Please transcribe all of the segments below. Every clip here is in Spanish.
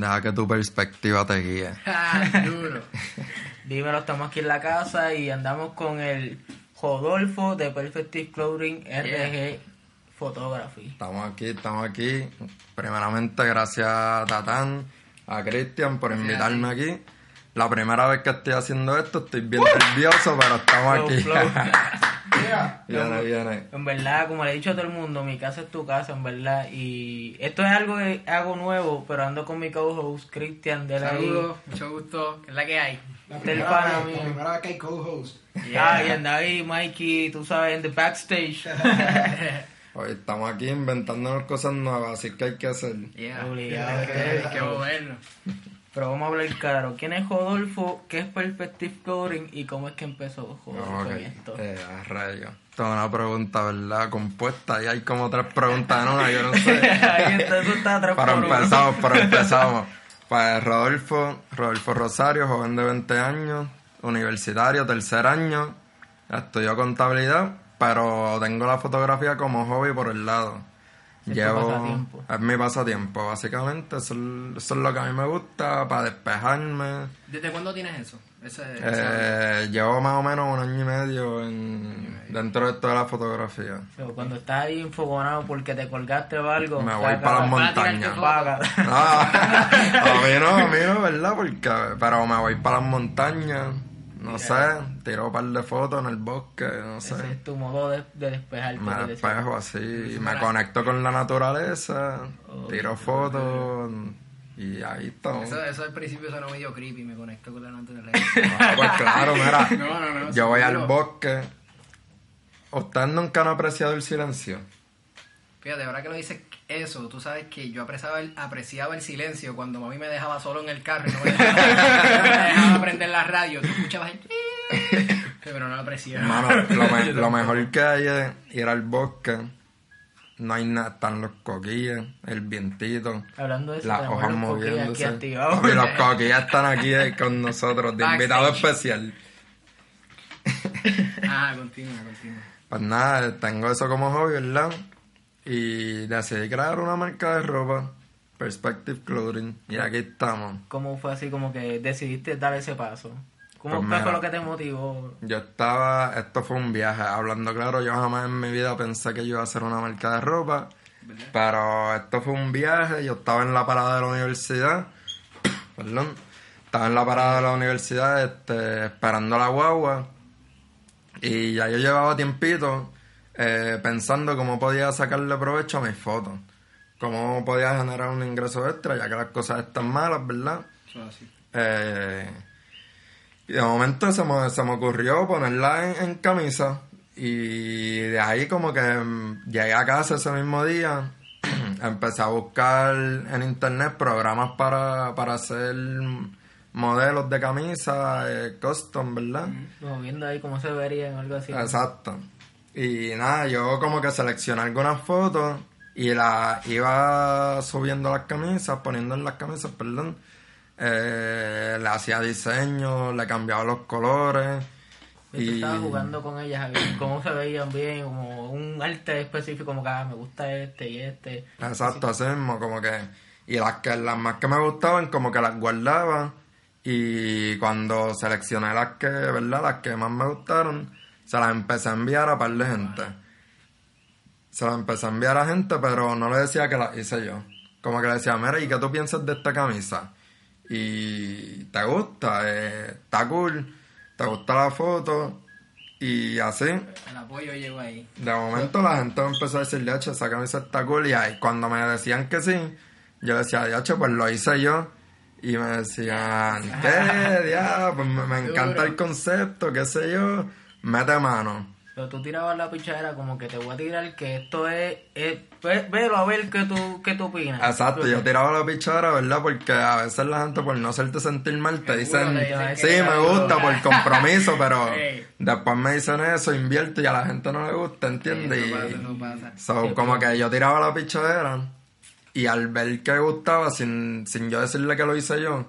Deja que tu perspectiva te guíe. Ah, Duro. Dímelo, estamos aquí en la casa y andamos con el Rodolfo de Perfective Clothing RG Photography. Estamos aquí, estamos aquí. Primeramente, gracias a Tatán, a Cristian por invitarme aquí. La primera vez que estoy haciendo esto, estoy bien nervioso, pero estamos Flow, aquí. flow. viene, viene. En verdad, como le he dicho a todo el mundo, mi casa es tu casa, en verdad. Y esto es algo que hago nuevo, pero ando con mi co-host Cristian de la Saludos, mucho gusto. ¿Qué es la que hay? La primera, vez, la primera vez que hay co-host. Ah, y anda ahí Mikey, tú sabes, en the backstage. Hoy estamos aquí inventándonos cosas nuevas, así que hay que hacer. Yeah. Obligado. Qué, qué bueno. Pero vamos a hablar claro. ¿Quién es Rodolfo? ¿Qué es Perspective Clothing? ¿Y cómo es que empezó Rodolfo Ok, en esto? eh, a rayos. Esto es una pregunta, ¿verdad? Compuesta y hay como tres preguntas en una, yo no sé. Ahí está, eso está atrás Pero empezamos, pero empezamos. Pues Rodolfo, Rodolfo Rosario, joven de 20 años, universitario, tercer año, estudió contabilidad, pero tengo la fotografía como hobby por el lado. Pasatiempo. es mi pasatiempo, básicamente, eso es, eso es lo que a mí me gusta, para despejarme. ¿Desde cuándo tienes eso? Ese, Eh, llevo más o menos un año y medio en, dentro de toda la fotografía. So, cuando estás ahí enfogonado porque te colgaste o algo, Me voy para las la- montañas. Vaga. Ah, a mí no, a mí no, ¿verdad? Porque, pero me voy para las montañas, no sé, tiro un par de fotos en el bosque, no sé. Ese es tu modo de, de despejarte. Me despejo así, me conecto con la naturaleza, Oh, tiro fotos y ahí estamos. Eso, eso al principio sonó medio creepy, me conecto con la naturaleza. Ah, pues claro, mira, No, no, no. yo voy al bosque. ¿Ustedes nunca han apreciado el silencio? Fíjate, ahora que lo dices eso, tú sabes que yo apreciaba el, apreciaba el silencio cuando mami me dejaba solo en el carro y no me dejaba, me dejaba prender la radio. Tú escuchabas el... Pero no lo apreciaba. Mano, lo, me- lo mejor que hay es ir al bosque. No hay nada, están los coquilles, el vientito, Hablando de eso, las hojas los coquillas aquí moviéndose. Papi, los coquilles están aquí eh, con nosotros, de Backstage. invitado especial. Ah, continúa, continúa. Pues nada, tengo eso como hobby, ¿verdad? Y decidí crear una marca de ropa, Perspective Clothing, y aquí estamos. ¿Cómo fue así como que decidiste dar ese paso? ¿Cómo Pues mira. fue lo que te motivó? Yo estaba, esto fue un viaje, hablando claro, yo jamás en mi vida pensé que yo iba a hacer una marca de ropa, pero esto fue un viaje, yo estaba en la parada de la universidad, perdón, estaba en la parada de la universidad este, esperando la guagua y ya yo llevaba tiempito eh, pensando cómo podía sacarle provecho a mis fotos, cómo podía generar un ingreso extra, ya que las cosas están malas, ¿verdad? Eh, y de momento se me, se me ocurrió ponerla en, en camisa. Y de ahí como que mm, llegué a casa ese mismo día. empecé a buscar en internet programas para, para hacer modelos de camisa eh, custom, ¿verdad? Como viendo ahí cómo se vería o algo así. Exacto. Y nada, yo como que seleccioné algunas fotos y las iba subiendo las camisas, poniendo en las camisas, perdón. Eh, le hacía diseño, le cambiaba los colores. Y tú estabas jugando con ellas, cómo se veían bien, como un arte específico, como que ah, me gusta este y este. Exacto, así mismo, como que... Y las que las más que me gustaban, como que las guardaba. Y cuando seleccioné las que, ¿verdad? Las que más me gustaron, se las empecé a enviar a par de gente. Se las empecé a enviar a gente, pero no le decía que las hice yo. Como que le decía, mira, ¿y qué tú piensas de esta camisa? Y te gusta, eh, está cool, te gusta la foto. Y así, El apoyo llegó ahí. de momento la gente empezó a decir, Diache, esa camisa está cool. Y ahí, cuando me decían que sí, yo decía, Diache, pues lo hice yo. Y me decían, ¿qué? Ya, pues me encanta el concepto, qué sé yo. Mete mano. Pero tú tirabas la pichadera como que te voy a tirar que esto es... es ve- velo a ver qué tú, qué tú opinas. Exacto, yo tiraba la pichadera, ¿verdad? Porque a veces la gente, por no hacerte sentir mal, te dicen, sí, me gusta por compromiso, pero después me dicen eso, invierto y a la gente no le gusta, ¿entiendes? Eso pasa, Y- eso pasa. So, como que yo tiraba la pichadera y al ver que gustaba, sin, sin yo decirle que lo hice yo,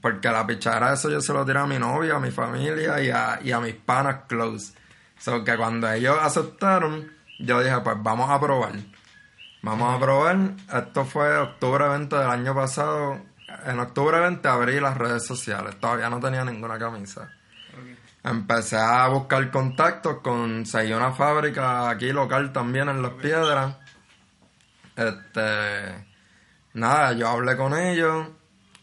porque la pichadera eso yo se lo tiré a mi novia, a mi familia y a, y a mis panas close. So, que cuando ellos aceptaron, yo dije, pues vamos a probar. Vamos a probar. Esto fue octubre 20 del año pasado. en octubre 20 abrí las redes sociales. Todavía no tenía ninguna camisa. Empecé a buscar contactos, conseguí una fábrica aquí local también en Las Piedras. Este, nada, yo hablé con ellos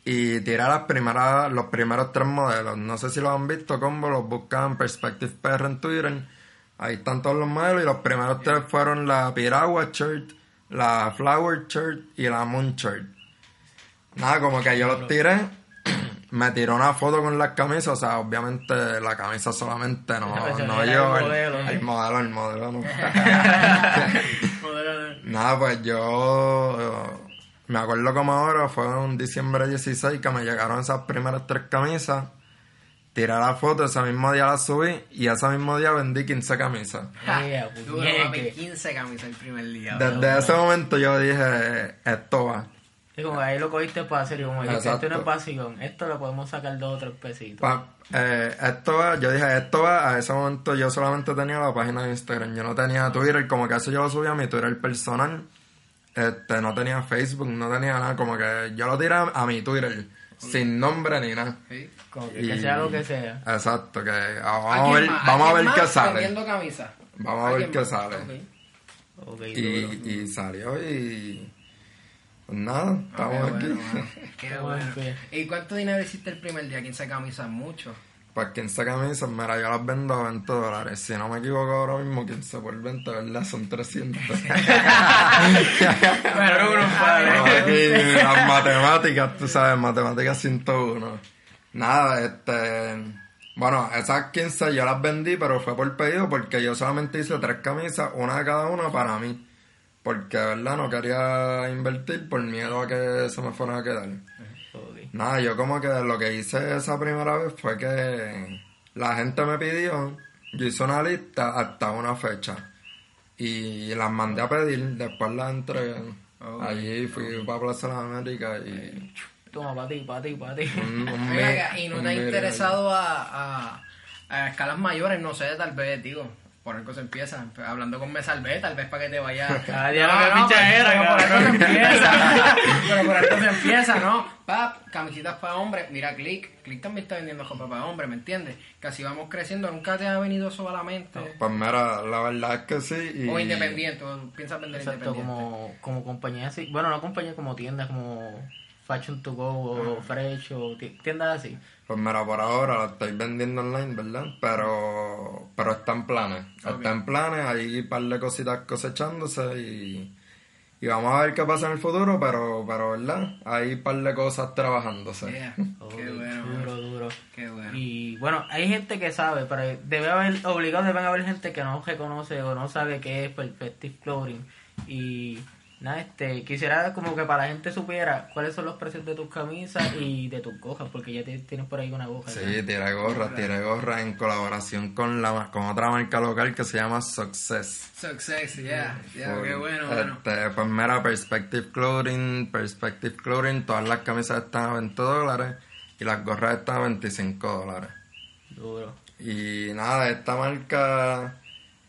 y tiré las primeras, los primeros tres modelos. No sé si los han visto, combo, los buscan Perspective PR en Twitter. Ahí están todos los modelos y los primeros tres fueron la Piragua Shirt, la Flower Shirt y la Moon Shirt. Nada, como que yo los tiré, me tiró una foto con las camisas, o sea, obviamente la camisa solamente no, no yo, el el, modelo, el modelo, el modelo no. Nada, pues yo me acuerdo como ahora, fue un diciembre 16 que me llegaron esas primeras tres camisas. Tiré la foto, ese mismo día la subí y ese mismo día vendí 15 camisas. Ea, Duro, puñeque. papi, 15 camisas el primer día. Desde ese momento yo dije, esto va. Y como que ahí lo cogiste para hacer, y como que esto no es vacilón, esto lo podemos sacar dos o tres pesitos. Pa- eh, esto va, yo dije, esto va, a ese momento yo solamente tenía la página de Instagram, yo no tenía Twitter, como que eso yo lo subía a mi Twitter personal, este, no tenía Facebook, no tenía nada, como que yo lo tiré a mi Twitter, sin nombre ni nada. Sí. Como que, Y- que sea lo que sea. Exacto, que vamos a ¿Alguien ver, más? vamos a ver ¿Alguien qué sale. camisas? Vamos a ver ¿Alguien qué más? sale. Duro. Y, y salió y pues nada, estamos aquí. bueno. Qué bueno. ¿Y cuánto dinero hiciste el primer día? 15 camisas, mucho. Pues 15 camisas, mira, yo las vendo a 20 dólares. Si no me equivoco ahora mismo, 15 por 20, ¿verdad? Son 300. Pero uno Estamos aquí, las matemáticas, tú sabes, matemáticas 101. Nada, este... Bueno, esas 15 yo las vendí, pero fue por pedido porque yo solamente hice tres camisas, una de cada una para mí. Porque, ¿verdad? No quería invertir por miedo a que se me fueran a quedar. Nada, yo como que lo que hice esa primera vez fue que la gente me pidió, yo hice una lista hasta una fecha y las mandé a pedir, después las entregué. Oh, Allí fui para Plaza de las Américas y Toma, para ti, para ti, para ti. un, ¿Y no te ha interesado a, a, a escalas mayores? No sé, tal vez, digo. Por algo se empieza. Hablando con Mesalvé, tal vez para que te vaya. Ah, diablo, qué pichadera, pero por algo se empieza. pero por algo se empieza, ¿no? Pap, camisitas para hombres. Mira, Click. Click también está vendiendo ropa para hombres, ¿me entiendes? Que así vamos creciendo. Nunca te ha venido eso a la mente. Pues mira, la verdad es que sí. Y, O independiente, o piensas vender Exacto, independiente. como, como compañía así. Bueno, no compañía como tiendas como Fashion to Go o Fresh o ti- tiendas así. Pues mira, por ahora la estoy vendiendo online, ¿verdad? Pero, pero está en planes. Ok. Está en planes, hay un par de cositas cosechándose y, y vamos a ver qué pasa en el futuro, pero, pero ¿verdad? Hay un par de cosas trabajándose. Yeah. Qué bueno, Duro, duro. Qué bueno. Y bueno, hay gente que sabe, pero debe haber, obligado deben haber gente que no reconoce o no sabe qué es Perspective Clothing. Y nada, este, quisiera como que para la gente supiera cuáles son los precios de tus camisas y de tus gojas, porque ya te- tienes por ahí una goja. Sí, tiene gorra, tiene gorra en colaboración con la con otra marca local que se llama Success. Success, yeah. yeah Full. qué bueno, mano. Este, pues mira, Perspective Clothing, Perspective Clothing, todas las camisas están a 20 dólares y las gorras están a 25 dólares. Duro. Y nada, esta marca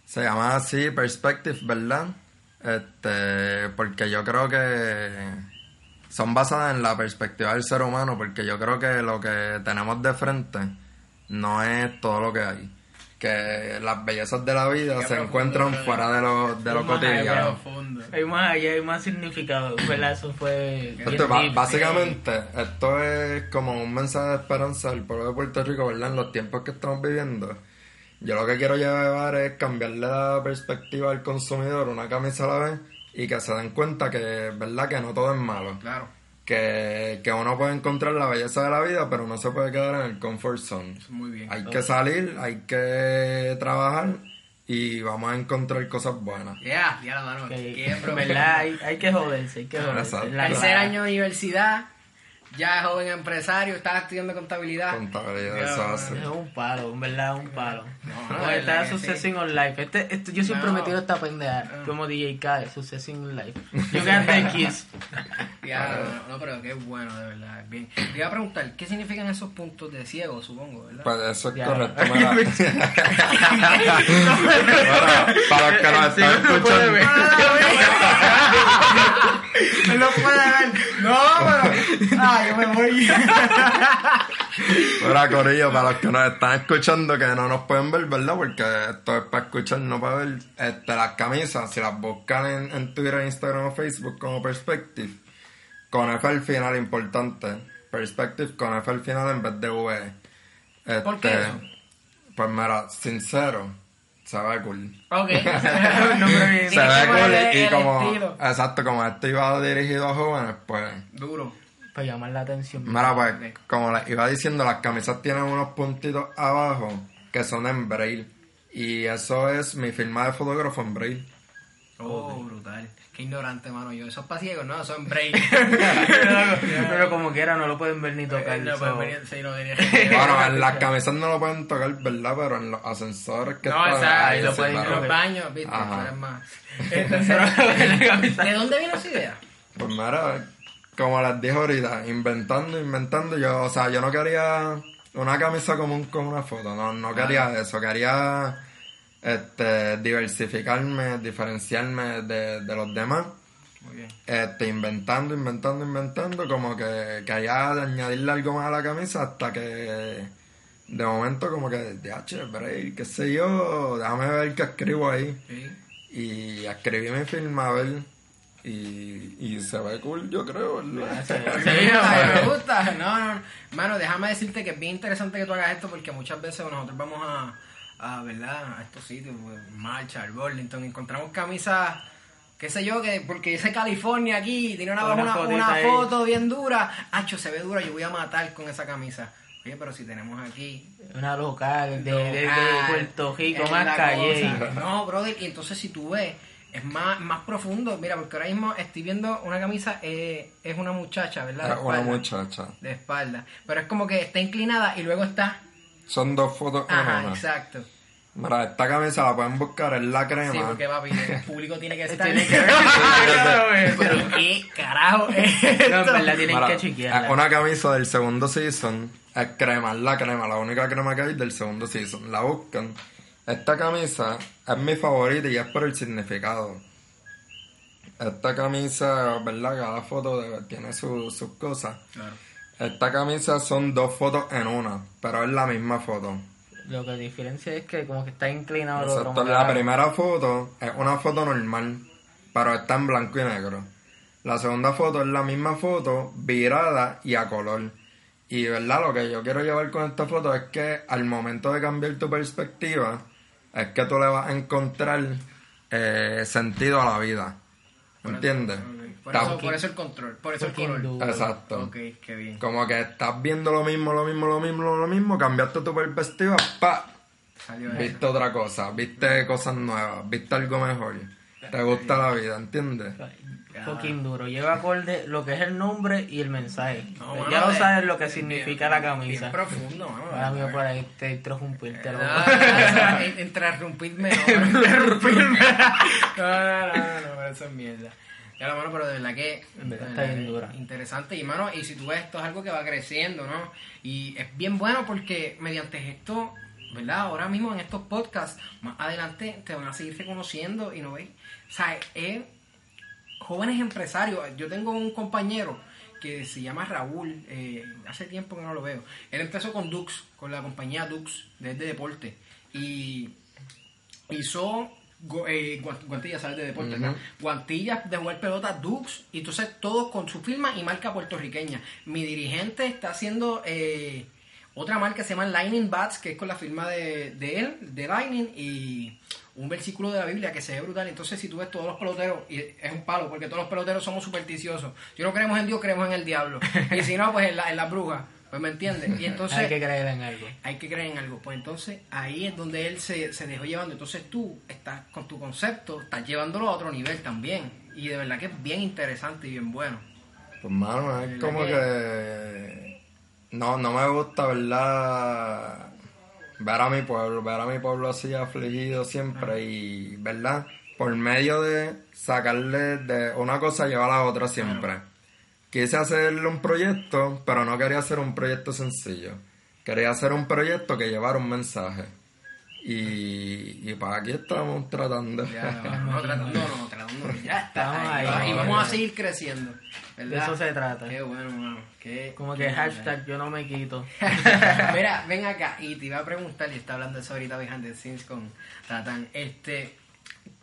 se llama así Perspective, ¿verdad? Este, porque yo creo que son basadas en la perspectiva del ser humano, porque yo creo que lo que tenemos de frente no es todo lo que hay. Que las bellezas de la vida se profundo, encuentran fuera de lo, de lo cotidiano. Hay más allá, hay más significado, ¿verdad? Eso fue... Esto, deep. básicamente, esto es como un mensaje de esperanza del pueblo de Puerto Rico, ¿verdad? En los tiempos que estamos viviendo. Yo lo que quiero llevar es cambiarle la perspectiva al consumidor una camisa a la vez y que se den cuenta que, ¿verdad? Que no todo es malo. Claro. Que, que uno puede encontrar la belleza de la vida, pero no se puede quedar en el comfort zone. Muy bien. Hay que salir, hay que trabajar y vamos a encontrar cosas buenas. Yeah, ya la mano. Profundo. verdad hay, hay que joderse, hay que joderse. Exacto. Tercer año de universidad, ya joven empresario, estaba estudiando contabilidad. Contabilidad, eso hace. Es un palo, en verdad, un palo. No, No, no, está Successing on Life. Este, este, yo siempre No. me tiro esta pendeja Ah. como DJ K, Successing on Life. You got the kiss. Ya, no, no, pero qué bueno, de verdad. Bien. Te iba a preguntar, ¿qué significan esos puntos de ciego, supongo, verdad? Pues eso es Ya. correcto. mira. Bueno, para los que nos están no escuchando. ver. no puede ver. No, pero. Ah, ya, yo me voy. Ahora, Corillo, para los que nos están escuchando, que no nos pueden ver, ¿verdad? Porque esto es para escuchar, no para ver. Este, las camisas, si las buscan en, en Twitter, Instagram o Facebook como Perspective, con F al final, importante. Perspective con F al final en vez de V. Este, ¿Por qué? Pues mira, sincero, se ve cool. ok. Se ve cool y el como, estilo. exacto, como esto iba dirigido a jóvenes, pues... Duro. Para llamar la atención. Mira, pues, como les iba diciendo, las camisas tienen unos puntitos abajo que son en braille. Y eso es mi firma de fotógrafo en braille. Oh, brutal. Qué ignorante, mano. Yo, esos ciegos, no, son break. Pero como quiera, no lo pueden ver ni tocar. no, so- pues, venía- sí, no tenía Bueno, en las camisas no lo pueden tocar, ¿verdad? Pero en los ascensores que No, están exacto, ahí, ahí lo pueden En los baños, viste, más. Entonces, ¿De dónde vino esa idea? Pues mira, como les dije ahorita, inventando, inventando, yo, o sea, yo no quería una camisa común con una foto, no, no quería eso, quería este diversificarme, diferenciarme de, de los demás, Muy bien. este, inventando, inventando, inventando, como que quería añadirle algo más a la camisa hasta que de momento como que, break, qué sé yo, déjame ver qué escribo ahí. Sí. Y escribí mi firma, a ver. Y, y se ve cool, yo creo, Me gusta, me gusta. No, no. Mano, déjame decirte que es bien interesante que tú hagas esto porque muchas veces nosotros vamos a, a ¿verdad? A estos sitios, pues, Marcha, al Burlington, encontramos camisas, qué sé yo, que porque dice California aquí, tiene una, Una una, foto bien dura. Hacho, se ve dura, yo voy a matar con esa camisa. Oye, pero si tenemos aquí Una local de, de, de Puerto Rico, más calle. No, brother, y entonces si tú ves, es más, más profundo. Mira, porque ahora mismo estoy viendo una camisa, eh, es una muchacha, ¿verdad? De Es una muchacha. De espalda. Pero es como que está inclinada y luego está. Son dos fotos en Ajá, una. exacto. Mira, esta camisa la pueden buscar en la crema. Sí, porque papi, el público tiene que estar. Tiene que ver. Pero qué carajo es No, en esto? verdad tienen Mira, que es chequearla. una camisa del segundo season. Es crema, es la crema, la única crema que hay del segundo season. La buscan. Esta camisa es mi favorita y es por el significado. Esta camisa, ¿verdad? Cada foto de- tiene su- sus cosas. Claro. Esta camisa son dos fotos en una, pero es la misma foto. Lo que diferencia es que como que está inclinado el otro. Exacto, la primera foto es una foto normal, pero está en blanco y negro. La segunda foto es la misma foto, virada y a color. Y verdad, lo que yo quiero llevar con esta foto es que al momento de cambiar tu perspectiva, es que tú le vas a encontrar eh, sentido a la vida. ¿Entiendes? Por eso, por eso el control, por eso el color. Exacto. Ok, qué bien. Como que estás viendo lo mismo, lo mismo, lo mismo, lo mismo, cambiaste tu perspectiva, pa, Salió eso. viste otra cosa, viste cosas nuevas, viste algo mejor, te gusta la vida, ¿entiendes? Fucking duro. Lleva acorde lo que es el nombre y el mensaje. No, ya lo de- sabes lo que bien- significa la Bien camisa. profundo, mano. Por ahí te interrumpirte. en- Interrumpirme, no. Interrumpirme. No, no, no, no, no, eso es mierda. Ya la mano, pero de verdad que. Verdad está bien dura. Interesante. Y mano, y si tú ves esto es algo que va creciendo, ¿no? Y es bien bueno porque mediante esto, ¿verdad? Ahora mismo en estos podcasts, más adelante te van a seguir reconociendo y no ves. O sea, es jóvenes empresarios. Yo tengo un compañero que se llama Raúl, eh, hace tiempo que no lo veo. Él empezó con Dux, con la compañía Dux, desde deporte. Y hizo eh, guant- guantillas, ¿sabes? De deporte. Guantillas de jugar pelota, Dux, y entonces todos con su firma y marca puertorriqueña. Mi dirigente está haciendo eh, otra marca que se llama Lightning Bats, que es con la firma de, de él, de Lightning, y un versículo de la Biblia que se ve brutal. Entonces, si tú ves todos los peloteros, y es un palo, porque todos los peloteros somos supersticiosos. Si no creemos en Dios, creemos en el diablo. Y si no, pues en la, en la bruja. Pues me entiendes. Y entonces Hay que creer en algo. hay que creer en algo. Pues entonces ahí es donde él se, se dejó llevando. Entonces tú estás con tu concepto, estás llevándolo a otro nivel también. Y de verdad que es bien interesante y bien bueno. Pues mano, es como que no, no me gusta, ¿verdad? Ver a mi pueblo, ver a mi pueblo así afligido siempre y, ¿verdad? Por medio de sacarle de una cosa llevar a la otra siempre. Quise hacerle un proyecto, pero no quería hacer un proyecto sencillo. Quería hacer un proyecto que llevara un mensaje. Y, y para aquí estamos tratando. Ya, no, tratando, no, tratando, ya está. Estamos ahí, ahí. y vamos a seguir creciendo. De eso se trata. Qué bueno, mano. Qué, Como qué que hashtag yo no me quito. Mira, ven acá y te iba a preguntar, y está hablando eso ahorita behind the scenes con Tatán, este,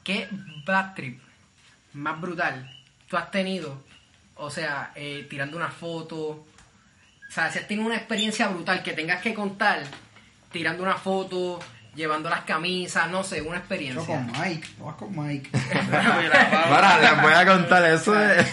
¿qué bad trip más brutal tú has tenido? O sea, eh, tirando una foto, o sea, si has tenido una experiencia brutal que tengas que contar, tirando una foto, llevando las camisas, no sé, una Yo experiencia. con Mike, no vas con Mike. Ahora les voy a contar eso de.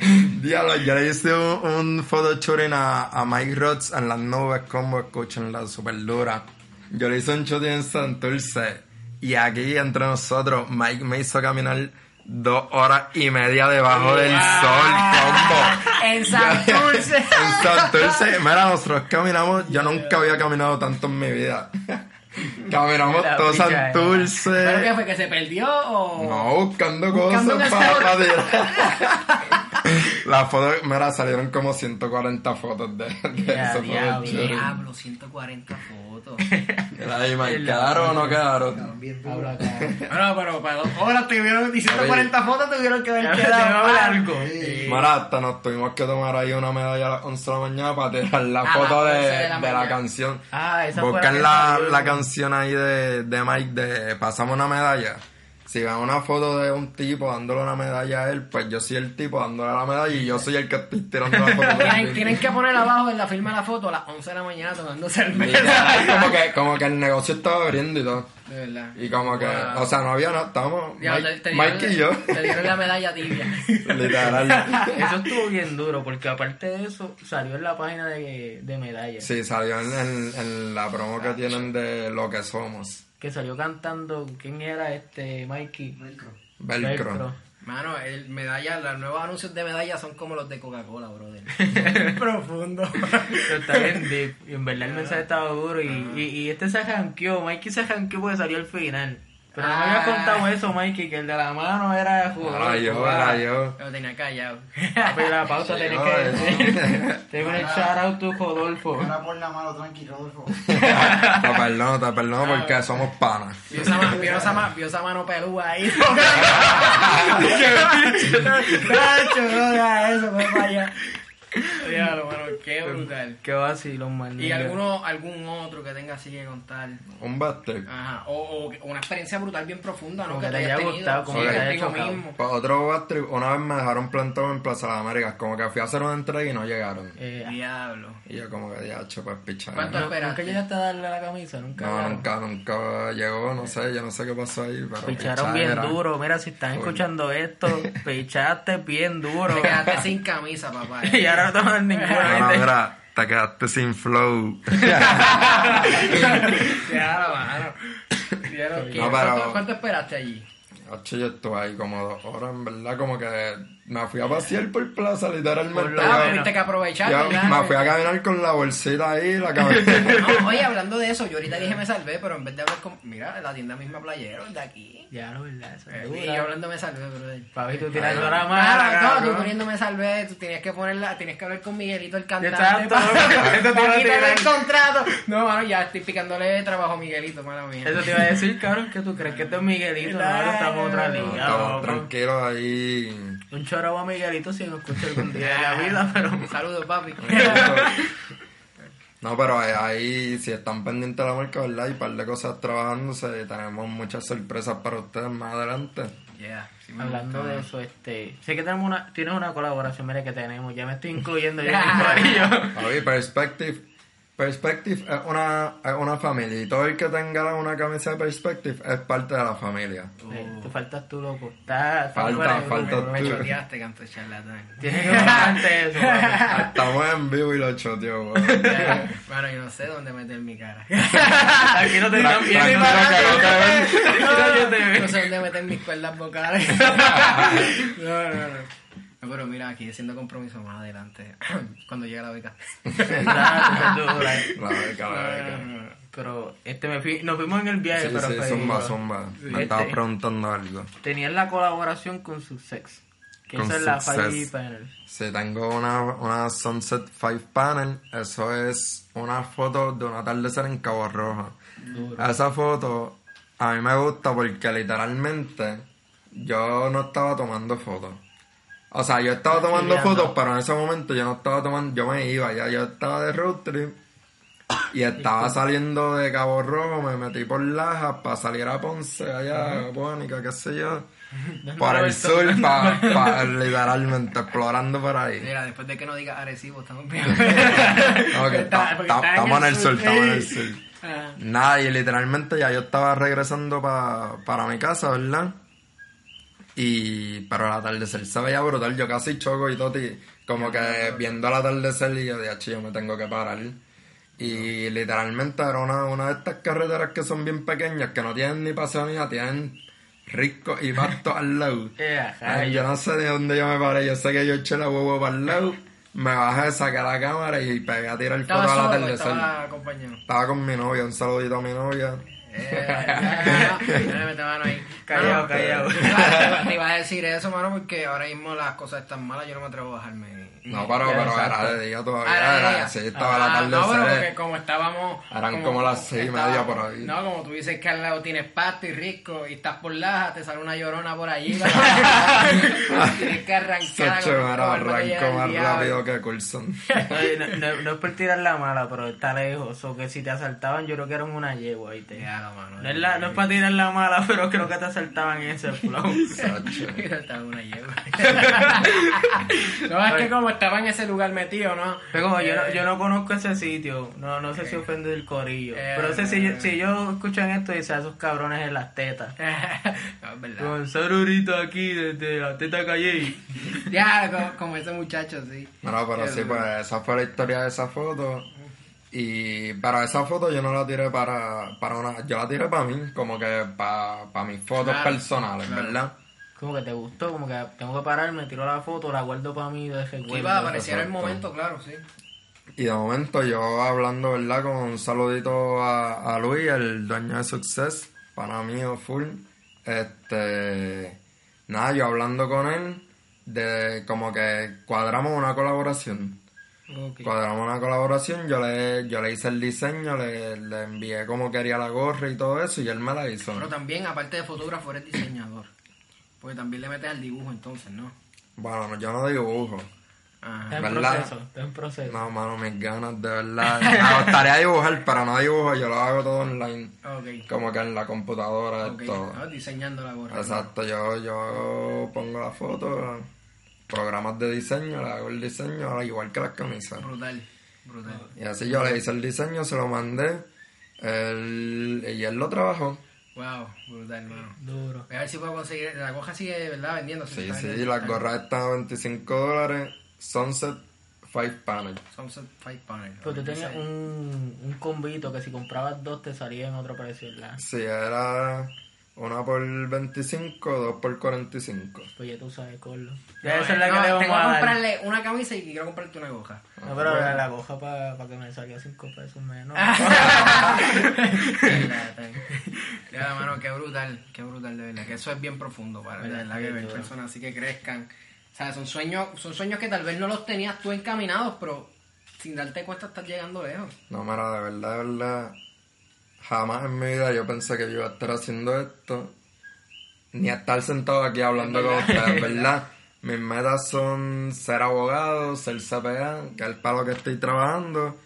Diablo, yo le hice un, un photo shooting a, a Mike Rods en las nubes, como escuchan la super dura. Yo le hice un shooting en Santurce. Y aquí entre nosotros, Mike me hizo caminar dos horas y media debajo del sol, combo. En Santurce. En Santurce, mira, nosotros caminamos, yo nunca había caminado tanto en mi vida. Caminamos La todo picha, ¿Pero qué fue? ¿Que se perdió o...? No, buscando, Buscando cosas para, para tirar. Las fotos, mira, salieron como 140 fotos de, de Ya, ese diablo. Diablo, 140 fotos. ¿quedaron o no quedaron? Bueno, pero para dos horas tuvieron 140 fotos, tuvieron que haber quedado largo. Sí. Mira, hasta nos tuvimos que tomar ahí una medalla a las 11 de la mañana para tirar la A foto de, 11 de la de la canción. Ah, esa fue la Buscan la, la canción ahí de, de Mike de Pasamos una medalla. Si ven una foto de un tipo dándole una medalla a él, pues yo soy el tipo dándole la medalla y yo soy el que estoy tirando la foto. Tienen, tienen que poner abajo en la firma de la foto a las 11 de la mañana tomando cerveza. Literal, como que, como que el negocio estaba abriendo y todo. Verdad. Y como que, Wow. o sea, no había nada, estábamos Ya, Mike, te- te dieron- Mike y yo. Te dieron la medalla tibia. Literal. Eso estuvo bien duro, porque aparte de eso, salió en la página de, de medallas. Sí, salió en, en- en la promo que tienen de lo que somos. Que salió cantando, ¿quién era este? Mikey. Velcro. Velcro. Mano, el medalla, los nuevos anuncios de medalla son como los de Coca-Cola, brother. Profundo. Pero está bien deep. Y en verdad el mensaje estaba duro. Y, y, y este se janqueó. Mikey se janqueó porque salió al final. Pero no me había Ah. contado eso, Mikey, que el de la mano era jugador. Era yo, era yo. Lo tenía callado. Papi, la pausa tenés que decir. Tengo un shout out to Rodolfo. Ahora por la mano, tranqui, Rodolfo. Te perdono, te perdono porque somos panas. Vio esa, ma- vio esa, ma- vio esa mano pelúa ahí. Nacho, no hagas eso, no vaya. Diablo, mano, qué brutal. Qué vacilón, man. ¿Y alguno, algún otro que tenga así que contar? Un trip. Ajá, o, o una experiencia brutal bien profunda, ¿no? Como Que que te haya tenido gustado, como sí, que te haya mismo. Pues otro trip, una vez me dejaron plantado en Plaza de las Américas, como que fui a hacer una entrega y no llegaron. Eh, Diablo. Y yo como que ya, pues pichar. ¿Cuánto ¿no- esperaste? ¿Nunca llegaste a darle la camisa? Nunca. No, nunca, nunca llegó, no sé, yo no sé qué pasó ahí, pero Picharon pichar bien era- duro. Mira, si están escuchando esto, pichaste bien duro. Te quedaste sin camisa, papá. y ahora no No, ninguna. no, ¿viste? mira, te quedaste sin flow. Diablo, mano. No, pero- ¿Cuánto, cuánto esperaste allí? Hacho, yo estuve ahí como dos horas, en verdad, como que me fui a pasear por plaza, literalmente. Ah, tuviste que aprovechar, yo ¿verdad? me fui a caminar con la bolsita ahí, la cabeza. No, oye, hablando de eso, yo ahorita dije me salvé, pero en vez de hablar con... Mira, la tienda misma playero, de aquí. Ya, no, verdad. Eso es Eh, y yo hablando me salvé, brother. Papi, tú tirando la Claro, mano. no, tú cabrón. poniéndome salvé, tú tenías que ponerla, tenías que hablar con Miguelito el cantante. Exacto. para- quitarle el contrato. No, mano, ya estoy picándole trabajo a Miguelito, mala mía. Eso te iba a decir, cabrón, que tú crees que esto es Miguelito. No, estamos otra No, liga. estamos loco. tranquilos ahí. Un chorro a Miguelito si lo escucha algún día de la vida, pero. Saludos, papi. No, pero ahí, ahí, si están pendientes de la marca, ¿verdad? Y un par de cosas trabajándose, tenemos muchas sorpresas para ustedes más adelante. Yeah, sí me Hablando gustó. de eso, este, sé que tenemos una, tienes una colaboración, mira que tenemos, ya me estoy incluyendo yo en el corillo. Javi, Perspective. Perspective es una, es una familia y todo el que tenga una camisa de Perspective es parte de la familia. Eh, Te faltas tú, loco. Falta, falta Me tú. bro. choteaste, canto charlatán. Tienes que bajarte eso. Estamos en vivo y lo choteo. Ya, Bueno, yo no sé dónde meter mi cara. Aquí no te tranquilo, que no. No sé dónde meter mis cuerdas vocales. No, no, no. No, pero mira, aquí haciendo compromiso más adelante. Cuando llegue la beca. La beca, la beca. Pero este me fui, nos fuimos en el viaje, Sí, pero sí, zumba, zumba. Me Este- estabas preguntando algo. Tenían la colaboración con Sussex. Que con esa es la Success. Five Panel. Sí, tengo una, una Sunset Five Panel. Eso es una foto de un atardecer en Cabo Rojo. Duro. Esa foto a mí me gusta porque literalmente yo no estaba tomando fotos. O sea, yo estaba tomando fotos, pero en ese momento yo no estaba tomando, yo me iba, ya yo estaba de road trip y estaba saliendo de Cabo Rojo, me metí por Lajas para salir a Ponce, allá, Bónica, qué sé yo, por el sur, para literalmente explorando por ahí. Mira, después de que no diga Arecibo, estamos bien. Estamos en el sur, estamos en el sur. Ah. Nada, y literalmente ya yo estaba regresando pa- para mi casa, ¿verdad? Y, pero el atardecer se veía brutal, yo casi choco y todo, y como que viendo el atardecer y yo de yo me tengo que parar. Y literalmente era una, una de estas carreteras que son bien pequeñas, que no tienen ni paseo ni nada, tienen riscos y pastos al lado. Ay, yo no sé de dónde yo me paré, yo sé que yo eché la huevo para el lado, me bajé, saqué la cámara y pegué a tirar foto ¿Estaba al atardecer. estaba? Estaba con mi novia, un saludito a mi novia. Eh, te iba- Te iba a decir eso, mano, porque ahora mismo las cosas están malas, yo no me atrevo a bajarme. No, pero, Ya, pero exacto. era de día todavía, era era, sí, estaba Ah, el No, pero porque como estábamos... Eran como las seis y media por ahí. No, como tú dices que al lado tienes pasto y rico y estás por laja, te sale una llorona por allí. tienes que arrancar. Sacho, con- era con el valle arrancó más rápido que Coulson. No, no- no es por tirar la mala, pero está lejos. O que si te asaltaban, yo creo que eran una yegua. ¿viste? Ya, no, mano. No es, la, no es para tirar la mala, pero creo que te asaltaban en ese flow. Sacho. Una yegua. no, es que como estaba en ese lugar metido, ¿no? Pero como yo no, Eh, yo no conozco ese sitio, no, no sé si ofende el corillo. Eh, pero sé si, yo- si yo escuchan esto y a esos cabrones en las tetas. no, es verdad. Con Sarurito aquí desde la teta calle. Ya, como, como ese muchacho, sí. No, pero sí, pues esa fue la historia de esa foto. Y pero esa foto yo no la tiré para, para una, yo la tiré para mí, como que para, para mis fotos Claro, personales, claro. ¿verdad? Como que te gustó, como que tengo que pararme, tiro la foto, la guardo para mí de recuerdo. Que iba a aparecer el momento, claro, sí. Y de momento yo hablando, ¿verdad? Con un saludito a, a Luis, el dueño de Success, para mí full. Este, nada, yo hablando con él, de como que cuadramos una colaboración. Cuadramos una colaboración, yo le, yo le hice el diseño, le, le envié como quería la gorra y todo eso, y él me la hizo. Pero también, aparte de fotógrafo, eres diseñador. Porque también le metes al dibujo, entonces, ¿no? Bueno, no, yo no dibujo. Ajá. Está en ¿Verdad? proceso, está en proceso. No, mano, mis ganas, de verdad. Me gustaría dibujar, pero no dibujo, yo lo hago todo online. Ok. Como que en la computadora, Ok, todo. ah, diseñando la gorra. Exacto, yo, yo pongo la foto, programas de diseño, le hago el diseño, al igual que las camisas. Brutal, brutal. Y así yo le hice el diseño, se lo mandé, él, y él lo trabajó. Wow, brutal, mano. Duro. Voy a ver si puedo conseguir. La gorra sigue, ¿verdad? Vendiéndose. Sí, Está sí, vendiendo- las está- gorras están a 25 dólares, Sunset Five Panel. Sunset Five Panel. Pero tú tenías un, un combito que si comprabas dos te salía en otro precio, ¿verdad? Sí, era una por 25, dos por 45. Pues ya tú sabes, Corlo. No, Ya esa es la no, que le tengo vamos que a dar. comprarle una camisa y quiero comprarte una gorra. No, pero la, la coja para que me salga 5 pesos menos. ya, mano, qué brutal, qué brutal de verdad. Que eso es bien profundo para de verdad que ver personas así que crezcan. O sea, son sueños, son sueños que tal vez no los tenías tú encaminados, pero sin darte cuenta estás llegando lejos. No, mira, de verdad, de verdad, jamás en mi vida yo pensé que yo iba a estar haciendo esto, ni a estar sentado aquí hablando con ustedes, ¿verdad? Mis metas son ser abogado, ser CPA, que es el palo que estoy trabajando,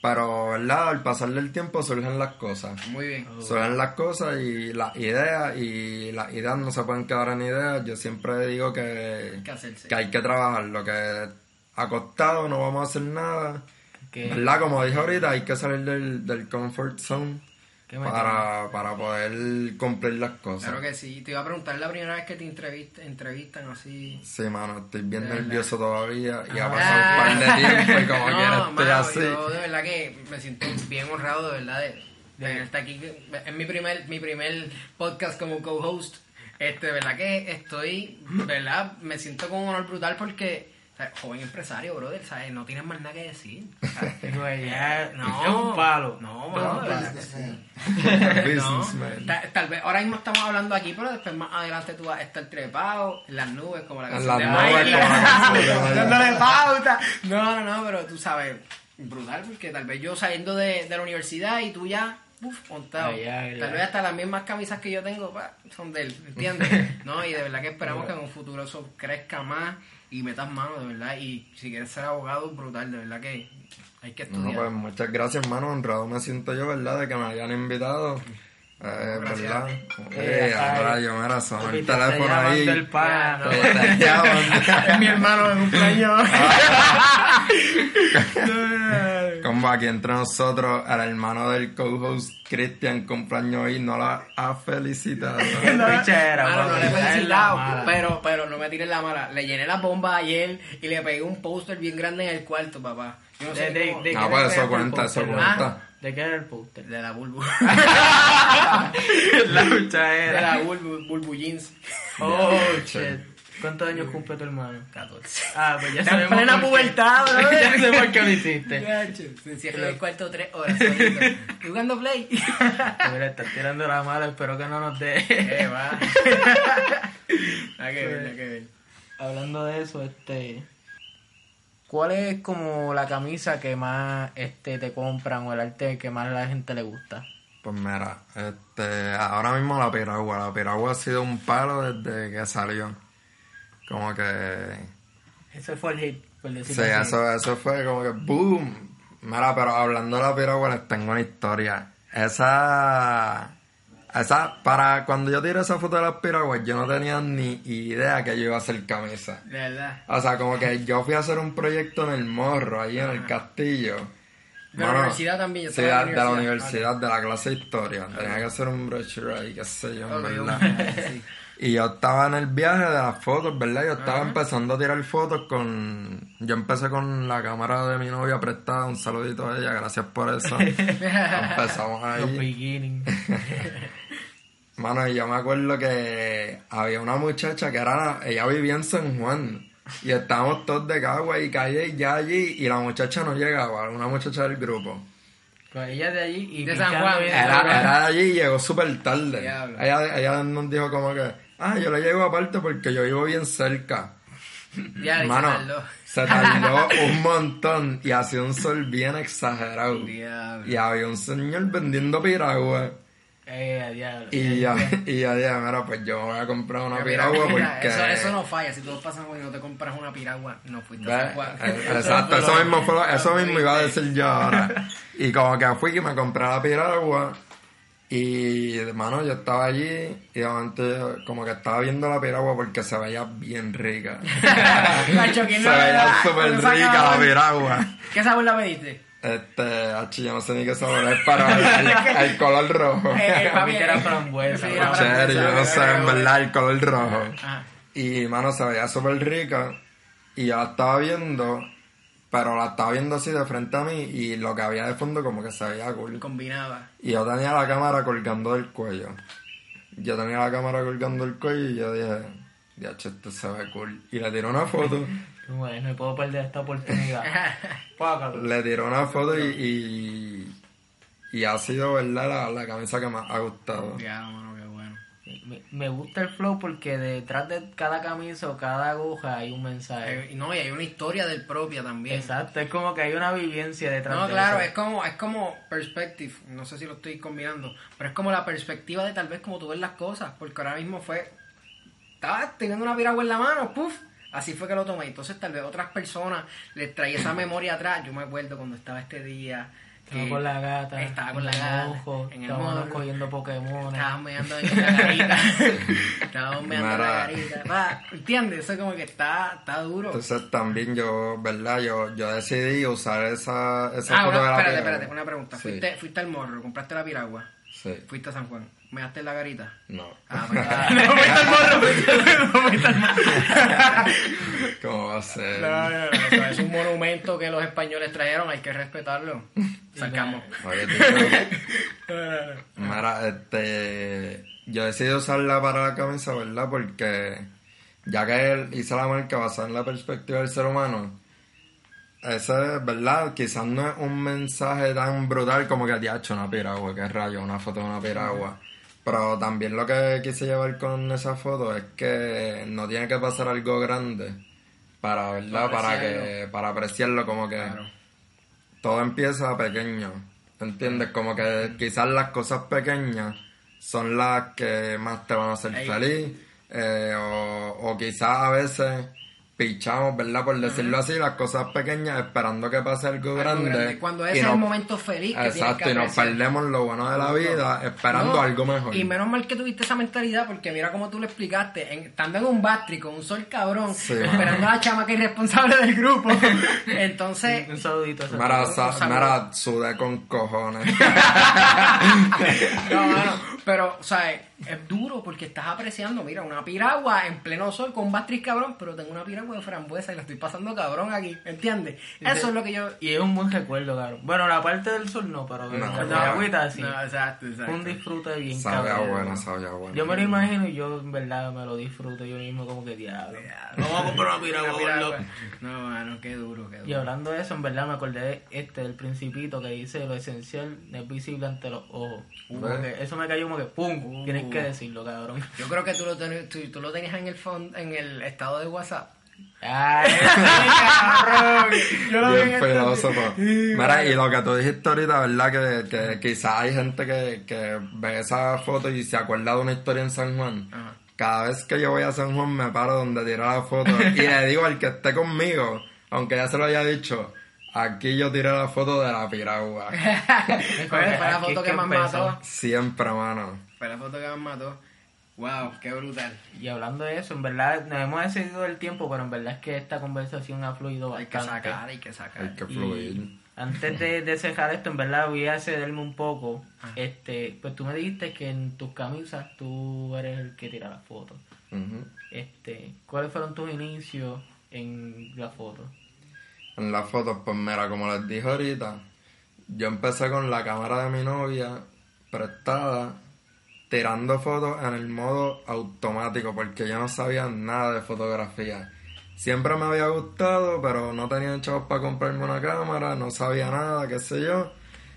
pero, ¿verdad? Al pasar del tiempo surgen las cosas. Muy bien. Surgen las cosas y las ideas, y las ideas no se pueden quedar en ideas. Yo siempre digo que, Hay que que hay que trabajarlo, que acostado no vamos a hacer nada. ¿Verdad? Como dije ahorita, hay que salir del, del comfort zone para, para poder cumplir las cosas. Claro que sí. Te iba a preguntar la primera vez que te entrevist- entrevistan así. Sí, mano, estoy bien De verdad. nervioso todavía y ha Ah. pasado un par de tiempo y como No, quiera estoy mano, así. Yo de verdad que me siento bien honrado de verdad de, de tenerte aquí. Es mi primer, mi primer podcast como co-host. Este, de verdad que estoy, de verdad, me siento con un honor brutal porque sea, joven empresario, brother, ¿sabes? No tienes más nada que decir. No. es un palo. No, No, pues. No, Businessman. ta- tal vez ahora mismo estamos hablando aquí, pero después más adelante tú vas a estar trepado en las nubes, como la En canción las de nubes, Mikey. como la canción de Mikey. Dándole pauta. No, no, no, pero tú sabes, brutal, porque tal vez yo saliendo de, de la universidad y tú ya, uf, montado. Ay, ay, tal vez hasta las mismas camisas que yo tengo pa, son de él, ¿entiendes? no, y de verdad que esperamos que en un futuro eso crezca más y metas mano, de verdad. Y si quieres ser abogado, brutal, de verdad que hay que No, estudiar. pues muchas gracias, hermano. Honrado me siento yo, ¿verdad? De que me hayan invitado. Eh. ¿Verdad? Eh, rayo, mira, son Papi, el teléfono ahí. el está llamando. es mi hermano de cumpleaños. Aquí entre nosotros, el hermano del co-host Cristian cumpleaños hoy no la ha felicitado. Pichera, Mano, no le la felicitado, pero, pero no me tires la mala. Le llené las bombas ayer y le pegué un póster bien grande en el cuarto, papá. Yo no sé De- de- cómo- de- No, qué pues eso cuenta, eso póster? cuenta. ¿De qué era el póster? de la bulbu. la de pichera. la bulbu, bulbu jeans. Oh, shit. ¿Cuántos años cumple tu hermano? 14. Ah, pues ya Está en sabemos plena pubertad, bro. ya sé por qué lo hiciste. Gacho, Se encierra en el cuarto tres horas solito. Jugando play. Mira, estás tirando la mala, espero que no nos dé. Eh, va. Nada que ver, nada que ver. Hablando de eso, este. ¿Cuál es como la camisa que más este te compran o el arte que más a la gente le gusta? Pues mira, este, ahora mismo la piragua. La piragua ha sido un palo desde que salió. Como que... Ese fue el hit, por Sí, decirlo así. eso, eso fue como que boom. Mira, pero hablando de la piragua les tengo una historia. Esa... Esa, para cuando yo tiré esa foto de las piraguas, yo no tenía ni idea que yo iba a hacer camisa. De verdad. O sea, como que yo fui a hacer un proyecto en el morro, ahí en el castillo. De la universidad también, yo Sí, de, en de la la universidad. universidad, de la clase de historia. Tenía que hacer un brochure ahí, qué sé yo, verdad. sí. Y yo estaba en el viaje de las fotos, ¿verdad? Yo estaba empezando a tirar fotos con... Yo empecé con la cámara de mi novia prestada, un saludito a ella, gracias por eso. Empezamos Los ahí. beginnings. Mano, y yo me acuerdo que había una muchacha que era... Ella vivía en San Juan. Y estábamos todos de Cagua y calle ya allí y la muchacha no llegaba, una muchacha del grupo. Pues ella de allí y De San Juan. bien Era, era de allí y llegó súper tarde. Ella, ella nos dijo como que, ah, yo le llego aparte porque yo vivo bien cerca. Ya, Mano, tardó. se tardó un montón y hacía un sol bien exagerado. Diablo. Y había un señor vendiendo piragua. Eh, diablo. Y ya, y ya dije, mira, pues yo voy a comprar una piragua porque... eso, eso no falla. Si todos pasan y no te compras una piragua, no fuiste a eh, Exacto, eso mismo fue lo- eso mismo iba a decir yo ahora. Y como que fui y me compré la piragua y hermano yo estaba allí y de momento yo como que estaba viendo la piragua porque se veía bien rica. Se ¿quién no le veía súper rica la piragua. ¿Qué sabor la pediste? Este, hacho, yo no sé ni qué sabor es, pero el, el color rojo. Eh, eh, Para mí que era frambuesa, bro. era Cherry, yo no sé, en verdad, el color rojo. Ajá. Y, mano, se veía súper rica. Y yo la estaba viendo, pero la estaba viendo así de frente a mí. Y lo que había de fondo, como que se veía cool. Combinaba. Y yo tenía la cámara colgando del cuello. Yo tenía la cámara colgando del cuello y yo dije, ya, esto se ve cool. Y le tiré una foto. Bueno, no puedo perder esta oportunidad. Págalo. le tiré una foto y, y, y ha sido, ¿verdad? La, la camisa que más ha gustado. Ya. Me, me gusta el flow porque detrás de cada camisa o cada aguja hay un mensaje. Eh, no, y hay una historia del propia también. Exacto, es como que hay una vivencia detrás No, de claro, eso. es como, es como perspective, no sé si lo estoy combinando, pero es como la perspectiva de tal vez como tú ves las cosas, porque ahora mismo fue, estaba teniendo una piragua en la mano, puff, así fue que lo tomé, entonces tal vez otras personas les traía esa memoria atrás, yo me acuerdo cuando estaba este día, Estaba con la gata. estaba con en la el gata, mojo, en el estábamos morro. cogiendo Pokémon. estábamos meando en la garita, estábamos meando en la garita, va, ¿entiendes? Eso como que está, está duro. Entonces también yo, ¿verdad? Yo, yo decidí usar esa, esa ah, foto una, de la espérate, espérate, una pregunta, Sí. fuiste, fuiste al morro, compraste la piragua, Sí. fuiste a San Juan, me daste la garita. No. Ah, pues, no fuiste al morro, no fuiste al morro. ¿Cómo va a ser? No, no, no, es un monumento que los españoles trajeron, hay que respetarlo. Sacamos. Oye, tío, Mira, este, yo decidí usarla para la camisa, ¿verdad? Porque ya que él hizo la marca basada en la perspectiva del ser humano, ese es verdad, quizás no es un mensaje tan brutal como que te ha hecho una piragua, que rayo, una foto de una piragua. Pero también lo que quise llevar con esa foto es que no tiene que pasar algo grande para, ¿verdad? Para Para que, para apreciarlo como que todo empieza pequeño, ¿entiendes? Como que quizás las cosas pequeñas son las que más te van a hacer Ey. feliz, eh, o, o quizás a veces pichamos, ¿verdad? Por decirlo así, las cosas pequeñas esperando que pase algo, Algo grande. grande. Cuando y ese es el momento feliz que tienes Exacto, que y nos perdemos lo bueno de la vida esperando No, algo mejor. Y menos mal que tuviste esa mentalidad, porque mira cómo tú lo explicaste, en- estando en un bastri con un sol cabrón, Sí, esperando a la chama que es responsable del grupo. Entonces, Un saludito a sudé con cojones. no, mano, pero, o sea, es, es duro porque estás apreciando, mira, una piragua en pleno sol con un bastri cabrón, pero tengo una piragua de frambuesa y la estoy pasando cabrón aquí, ¿entiendes? Eso es lo que yo... Y es un buen recuerdo, cabrón. Bueno, la parte del sol no, pero de No, la agüita sí. No, exacto, exacto. Un disfrute bien Sabía cabrón. bueno, sabía bueno. Yo me lo imagino y yo en verdad me lo disfruto yo mismo como que diablo. Vamos a comprar una piragua, gordo. No, mano, qué duro, qué duro. Y hablando de eso, en verdad me acordé de este del principito que dice lo esencial no es visible ante los ojos. Que eso me cayó como que ¡pum! Uh. Tienes que decirlo, cabrón. Yo creo que tú lo, ten- tú, tú lo tenías en el fon- en el estado de WhatsApp. ¡Ay, cabrón! Yo lo vi en filósofo. Mira, y lo que tú dijiste ahorita, ¿verdad? Que, que quizás hay gente que, que ve esa foto y se acuerda de una historia en San Juan. Ajá. Cada vez que yo voy a San Juan me paro donde tiré la foto y le digo al que esté conmigo, aunque ya se lo haya dicho, aquí yo tiré la foto de la piragua. Fue, fue la foto que que más empezó. mató. Siempre, mano. Fue la foto que más mató. Wow, qué brutal. Y hablando de eso, en verdad, nos hemos excedido del tiempo, pero en verdad es que esta conversación ha fluido Hay que bastante. sacar, hay que sacar. Hay que Y fluir. antes de, de cerrar esto, en verdad voy a cederme un poco. Ah. Este, pues tú me dijiste que en tus camisas tú eres el que tira las fotos. Este, ¿cuáles fueron tus inicios en la foto? En las fotos, pues mira, como les dije ahorita, yo empecé con la cámara de mi novia prestada, tirando fotos en el modo automático, porque yo no sabía nada de fotografía. Siempre me había gustado, pero no tenía chavos para comprarme una cámara, no sabía nada, qué sé yo.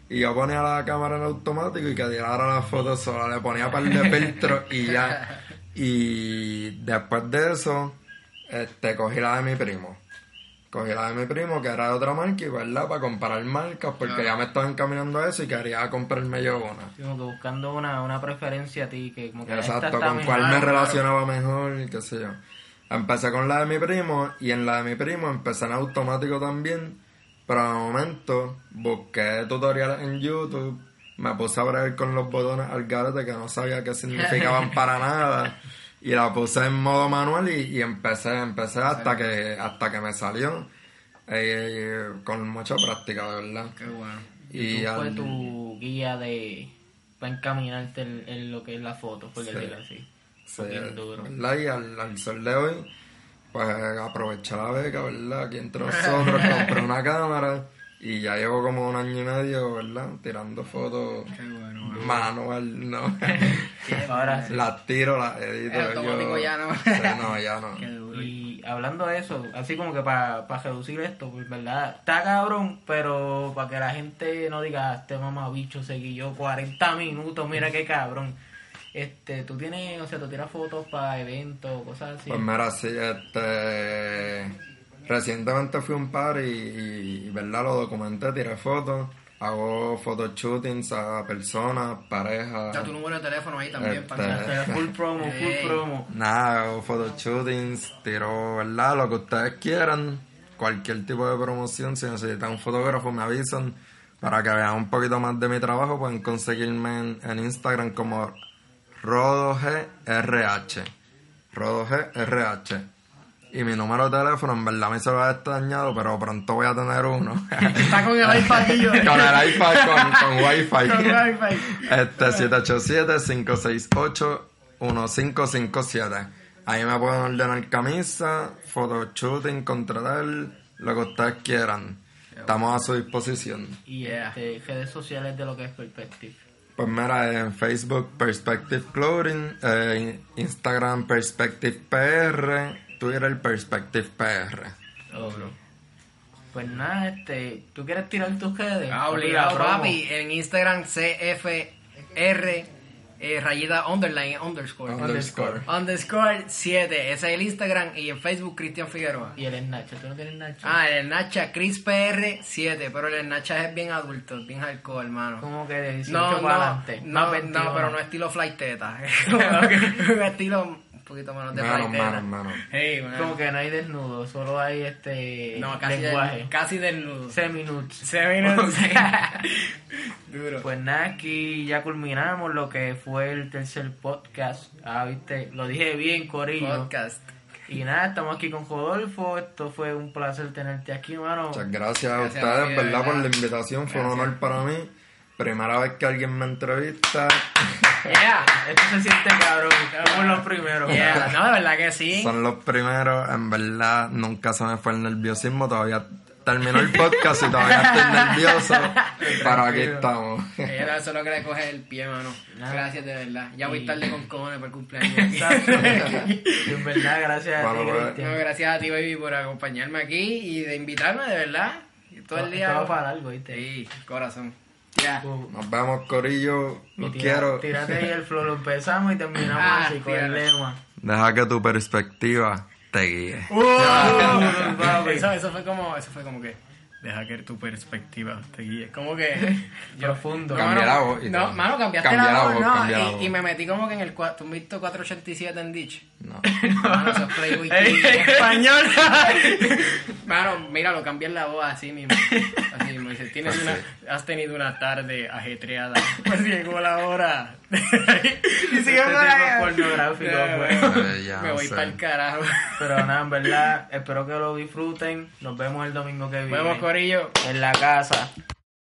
Y yo ponía la cámara en automático y que tirara la foto sola, le ponía par de filtros y ya. Y después de eso, este, cogí la de mi primo. Cogí la de mi primo, que era de otra marca, y verdad, para comparar marcas, porque ya me estaba encaminando a eso y quería comprarme yo una. Como que buscando una, una preferencia a ti, que como que esta Exacto, está con mejor. cuál me claro. relacionaba mejor, y qué sé yo. Empecé con la de mi primo, y en la de mi primo empecé en automático también, pero al momento busqué tutoriales en YouTube, me puse a bregar con los botones al garete que no sabía qué significaban para nada, y la puse en modo manual y, y empecé, empecé hasta que, hasta que me salió, eh, con mucha práctica, de verdad. Qué bueno. Y fue al- tu guía de para encaminarte en, en lo que es la foto, por Sí. decirlo así. Sí, duro. ¿verdad? Y al, al sol de hoy, pues aproveché la beca, ¿verdad? Aquí entre nosotros compré una cámara y ya llevo como un año y medio, ¿verdad? Tirando fotos Qué bueno. manual, ¿no? Ahora sí. las tiro, las edito. Automático yo- ya, ¿no? Ya no. Qué duro. Y hablando de eso, así como que para reducir esto, pues verdad, está cabrón, pero para que la gente no diga, "Ah, este mamabicho seguí yo 40 minutos, mira qué cabrón. Este, tú tienes, o sea, tú tiras fotos para eventos, cosas así. Pues mira, sí, este... Recientemente fui a un par y, y, ¿verdad? Lo documenté, tiré fotos. Hago photoshootings a personas, parejas. Da tu número de teléfono ahí también. Este, para full promo, full promo. Nada, hago photoshootings, tiro, ¿verdad? Lo que ustedes quieran. Cualquier tipo de promoción, si necesitan un fotógrafo, me avisan. Para que vean un poquito más de mi trabajo, pueden conseguirme en, en Instagram como RodoGRH. RodoGRH. Y mi número de teléfono, en verdad, me se va a estar dañado, pero pronto voy a tener uno. Está con el iPad yo. con el iPad, con, con Wi-Fi. Con Wi-Fi. Este 787-568-1557. Ahí me pueden ordenar camisa, photoshooting, contratar, lo que ustedes quieran. Estamos a su disposición. Y Yeah. este, redes sociales de lo que es Perspective. Pues mira, en Facebook Perspective Clothing, eh, Instagram Perspective PR, Twitter Perspective PR. Pues nada, este, ¿tú quieres tirar tus redes? Ah, obligado, papi. En Instagram, CFR, eh, rayita underline, underscore. Underscore. Underscore 7. Ese es el Instagram. Y en Facebook, Cristian Figueroa. Y el Nacho, ¿tú no tienes Nacho? Ah, el Nacha, ChrisPR7. Pero el Nacha es bien adulto, es bien hardcore, hermano. Como que de 18 No, para no, adelante. no, no, 21. pero no estilo flight teta. un estilo poquito menos de Menos, menos, menos. Hey, man. Como que no hay desnudo, solo hay este no, casi, lenguaje. del- casi desnudo. Semi-nudes. Se vino. Duro. Pues nada, aquí ya culminamos lo que fue el tercer podcast. Ah, viste, lo dije bien, Corillo. Podcast. Y nada, estamos aquí con Rodolfo. Esto fue un placer tenerte aquí, mano. Muchas gracias a Gracias a ustedes, ti, ¿verdad? Por la invitación, fue un honor para mí. Primera vez que alguien me entrevista. Yeah. Esto se siente cabrón. Somos los primeros. Yeah. No, de verdad que sí. Son los primeros, en verdad, nunca se me fue el nerviosismo, todavía terminó el podcast y todavía estoy nervioso, pero aquí estamos. Era eso lo que le coge el pie, mano. Nada. Gracias, de verdad. Ya voy Y- tarde con cojones para el cumpleaños. En verdad, gracias a ti, pues, No, Cristian. gracias a ti, baby, por acompañarme aquí y de invitarme, de verdad. Todo el día. Estaba para algo, ¿viste? Sí, corazón. Ya. Uh, Nos vemos, Corillo, los tira- quiero. Tírate ahí el flow, lo empezamos y terminamos Ah, así con el lema. Deja que tu perspectiva te guíe. papi. Eso, eso fue como, eso fue como que. Deja que tu perspectiva te guíe. Como que. Profundo. No, Cambié mano, la voz No, mano, cambiaste Cambié la voz, voz, no. y, voz. y me metí como que en el. ¿Tú has visto 487 en Ditch? No. Mano, eso es Playboy español. Mano, mira, lo cambié la voz así mismo. Así mismo. Dice, tienes Pues una, has tenido una tarde ajetreada. Pues llegó la hora. Y sigue Este es pornográfico, pues. ya Me voy para el carajo. Pero nada, en verdad, espero que lo disfruten. Nos vemos el domingo que viene. Vemos, Corillo. En la casa.